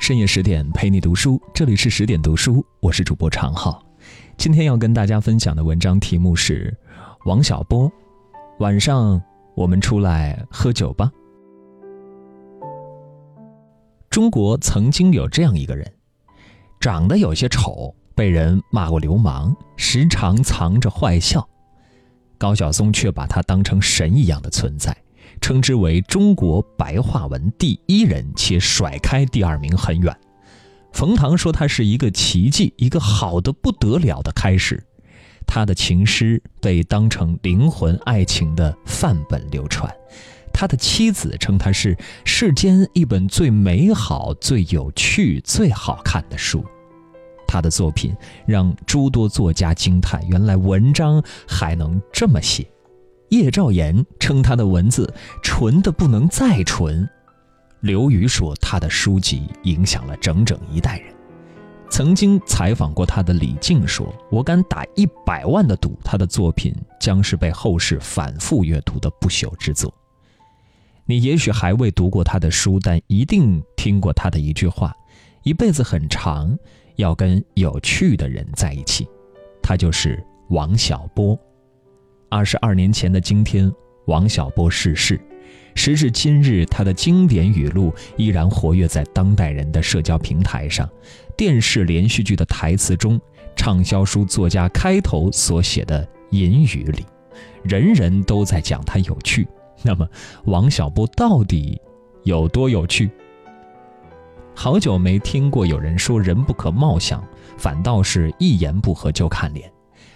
深夜十点陪你读书，这里是十点读书，我是主播常浩。今天要跟大家分享的文章题目是王小波。晚上我们出来喝酒吧。中国曾经有这样一个人，长得有些丑，被人骂过流氓，时常藏着坏笑。高晓松却把他当成神一样的存在。称之为中国白话文第一人，且甩开第二名很远。冯唐说他是一个奇迹，一个好的不得了的开始。他的情诗被当成灵魂爱情的范本流传。他的妻子称他是世间一本最美好、最有趣、最好看的书。他的作品让诸多作家惊叹：原来文章还能这么写。叶兆言称他的文字纯的不能再纯，刘瑜说他的书籍影响了整整一代人。曾经采访过他的李静说：“我敢打一百万的赌，他的作品将是被后世反复阅读的不朽之作。”你也许还未读过他的书，但一定听过他的一句话：“一辈子很长，要跟有趣的人在一起。”他就是王小波。二十二年前的今天，王小波逝世。时至今日，他的经典语录依然活跃在当代人的社交平台上，电视连续剧的台词中，畅销书作家开头所写的引语里，人人都在讲他有趣。那么，王小波到底有多有趣？好久没听过有人说“人不可貌相”，反倒是一言不合就看脸。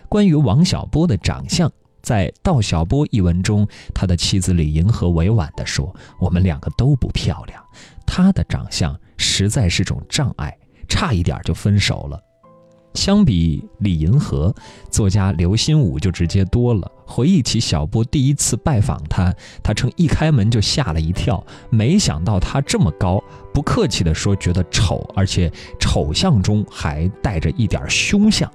关于王小波的长相。在《道小波》一文中，他的妻子李银河委婉地说：“我们两个都不漂亮，他的长相实在是种障碍，差一点就分手了。”相比李银河，作家刘心武就直接多了。回忆起小波第一次拜访他，他称一开门就吓了一跳，没想到他这么高，不客气地说觉得丑，而且丑相中还带着一点凶相。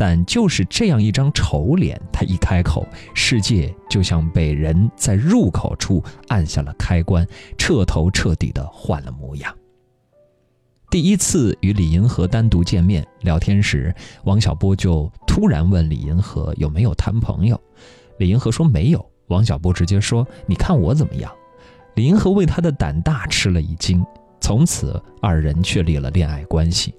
但就是这样一张丑脸，他一开口，世界就像被人在入口处按下了开关，彻头彻底的换了模样。第一次与李银河单独见面聊天时，王小波就突然问李银河有没有谈朋友。李银河说没有，王小波直接说：“你看我怎么样？”李银河为他的胆大吃了一惊，从此二人确立了恋爱关系。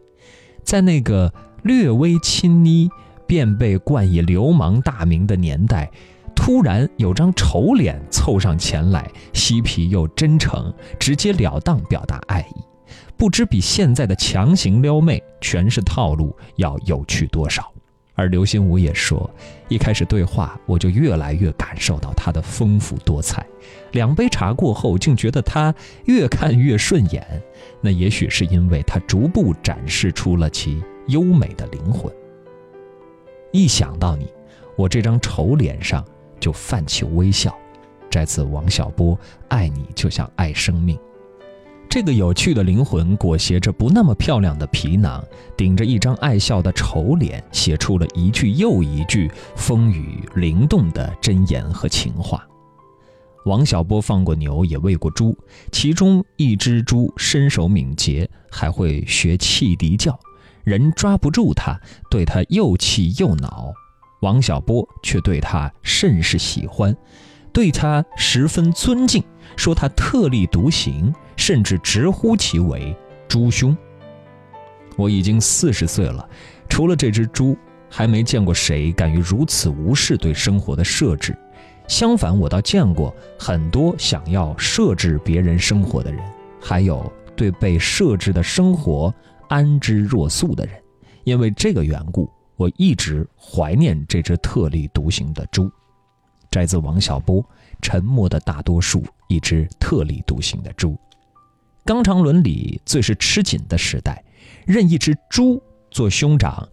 在那个。略微亲昵便被冠以流氓大名的年代，突然有张丑脸凑上前来，嬉皮又真诚，直截了当表达爱意，不知比现在的强行撩妹全是套路要有趣多少。而刘心武也说，一开始对话我就越来越感受到他的丰富多彩，两杯茶过后竟觉得他越看越顺眼，那也许是因为他逐步展示出了其。优美的灵魂。一想到你，我这张丑脸上就泛起微笑。摘自王小波《爱你就像爱生命》。这个有趣的灵魂裹挟着不那么漂亮的皮囊，顶着一张爱笑的丑脸，写出了一句又一句风雨灵动的箴言和情话。王小波放过牛，也喂过猪，其中一只猪身手敏捷，还会学汽笛叫。人抓不住他，对他又气又恼。王小波却对他甚是喜欢，对他十分尊敬，说他特立独行，甚至直呼其为“猪兄”。我已经四十岁了，除了这只猪，还没见过谁敢于如此无视对生活的设置。相反，我倒见过很多想要设置别人生活的人，还有对被设置的生活。安之若素的人，因为这个缘故，我一直怀念这只特立独行的猪。摘自王小波《沉默的大多数》，一只特立独行的猪。纲常伦理最是吃紧的时代，任一只猪做兄长，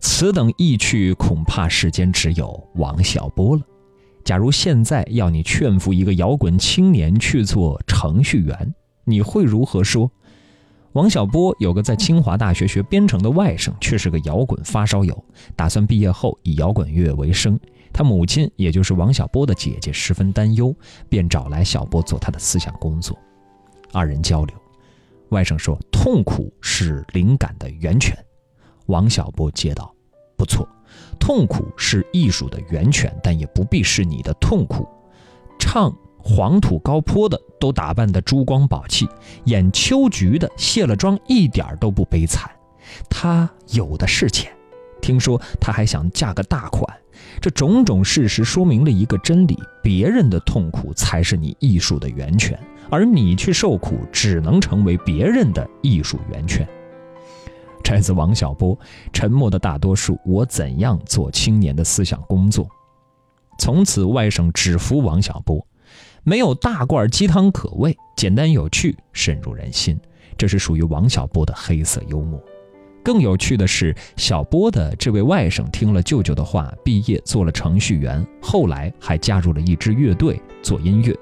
此等意趣，恐怕世间只有王小波了。假如现在要你劝服一个摇滚青年去做程序员，你会如何说？王小波有个在清华大学学编程的外甥，却是个摇滚发烧友，打算毕业后以摇滚乐为生。他母亲，也就是王小波的姐姐，十分担忧，便找来小波做他的思想工作。二人交流，外甥说：“痛苦是灵感的源泉。”王小波接道：“不错，痛苦是艺术的源泉，但也不必是你的痛苦。唱黄土高坡的都打扮得珠光宝气，演秋菊的卸了妆一点都不悲惨。他有的是钱，听说他还想嫁个大款。这种种事实说明了一个真理：别人的痛苦才是你艺术的源泉。”而你去受苦，只能成为别人的艺术源泉。摘自王小波《沉默的大多数：我怎样做青年的思想工作》。从此，外甥只服王小波，没有大罐鸡汤可喂，简单有趣，深入人心。这是属于王小波的黑色幽默。更有趣的是，小波的这位外甥听了舅舅的话，毕业做了程序员，后来还加入了一支乐队做音乐。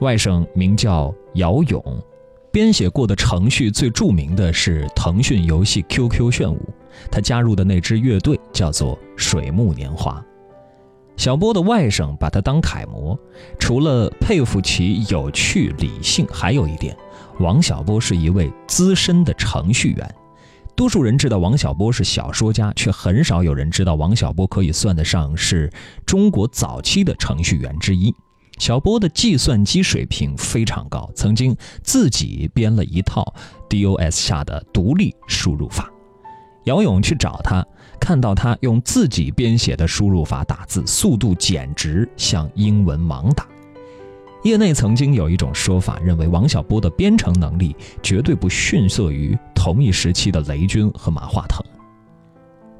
外甥名叫姚勇，编写过的程序最著名的是腾讯游戏 QQ 炫舞。他加入的那支乐队叫做水木年华。小波的外甥把他当楷模，除了佩服其有趣理性，还有一点，王小波是一位资深的程序员。多数人知道王小波是小说家，却很少有人知道王小波可以算得上是中国早期的程序员之一。小波的计算机水平非常高，曾经自己编了一套 DOS 下的独立输入法。姚勇去找他，看到他用自己编写的输入法打字，速度简直像英文盲打。业内曾经有一种说法，认为王小波的编程能力绝对不逊色于同一时期的雷军和马化腾。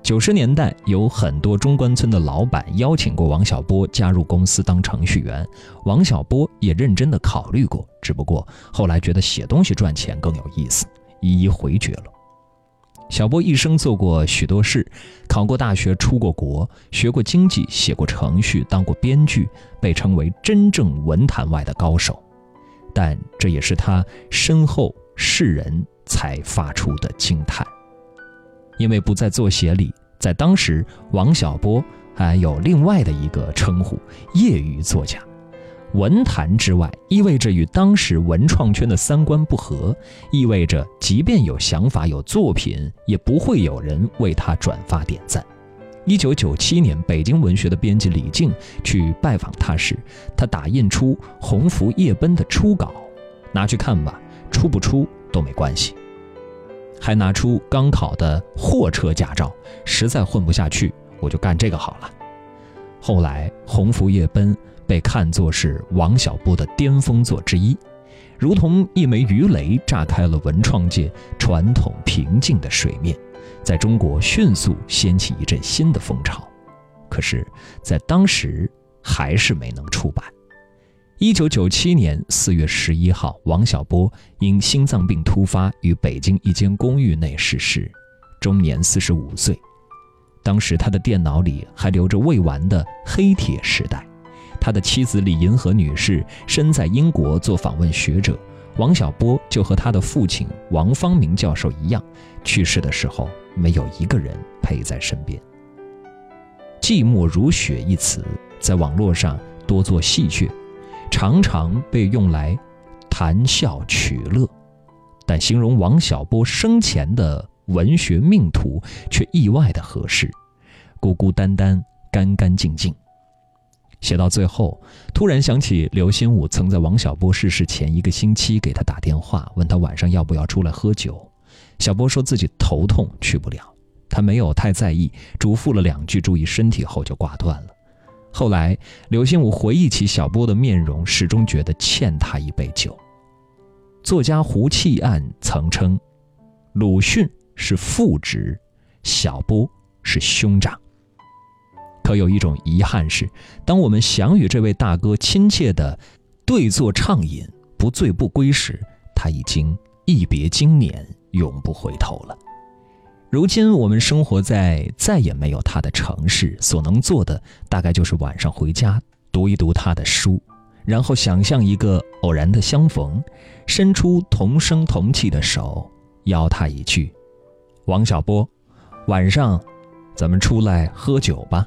九十年代，有很多中关村的老板邀请过王小波加入公司当程序员，王小波也认真的考虑过，只不过后来觉得写东西赚钱更有意思，一一回绝了。小波一生做过许多事，考过大学，出过国，学过经济，写过程序，当过编剧，被称为真正文坛外的高手。但这也是他身后世人才发出的惊叹。因为不在作协里，在当时，王小波还有另外的一个称呼——业余作家。文坛之外，意味着与当时文创圈的三观不合，意味着即便有想法、有作品，也不会有人为他转发点赞。一九九七年，北京文学的编辑李静去拜访他时，他打印出《鸿福夜奔》的初稿，拿去看吧，出不出都没关系。还拿出刚考的货车驾照，实在混不下去，我就干这个好了。后来，《鸿福夜奔》被看作是王小波的巅峰作之一，如同一枚鱼雷，炸开了文创界传统平静的水面，在中国迅速掀起一阵新的风潮。可是，在当时还是没能出版。一九九七年四月十一号，王小波因心脏病突发于北京一间公寓内逝世，终年四十五岁。当时他的电脑里还留着未完的黑铁时代。他的妻子李银河女士身在英国做访问学者，王小波就和他的父亲王方明教授一样，去世的时候没有一个人陪在身边。寂寞如雪一词在网络上多做戏谑。常常被用来谈笑取乐，但形容王小波生前的文学命途却意外的合适，孤孤单单，干干净净。写到最后，突然想起刘心武曾在王小波逝世前一个星期给他打电话，问他晚上要不要出来喝酒。小波说自己头痛去不了，他没有太在意，嘱咐了两句注意身体后就挂断了。后来，刘心武回忆起小波的面容，始终觉得欠他一杯酒。作家胡弃案曾称，鲁迅是父职，小波是兄长。可有一种遗憾是，当我们想与这位大哥亲切的对坐畅饮，不醉不归时，他已经一别经年，永不回头了。如今我们生活在再也没有他的城市，所能做的大概就是晚上回家读一读他的书，然后想象一个偶然的相逢，伸出同声同气的手，邀他一句：“王小波，晚上咱们出来喝酒吧。”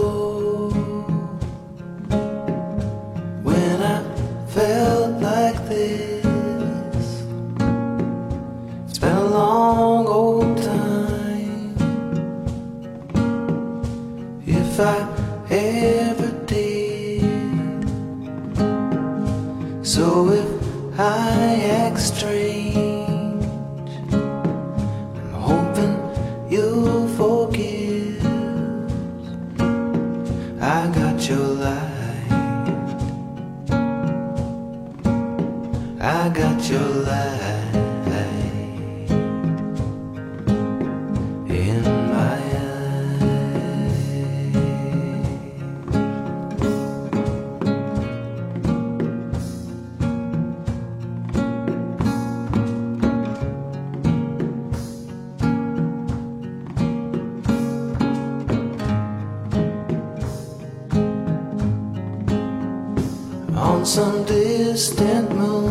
some distant moon.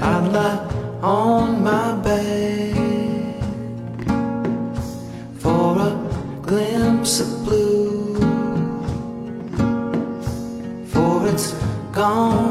I'd lie on my back for a glimpse of blue, for it's gone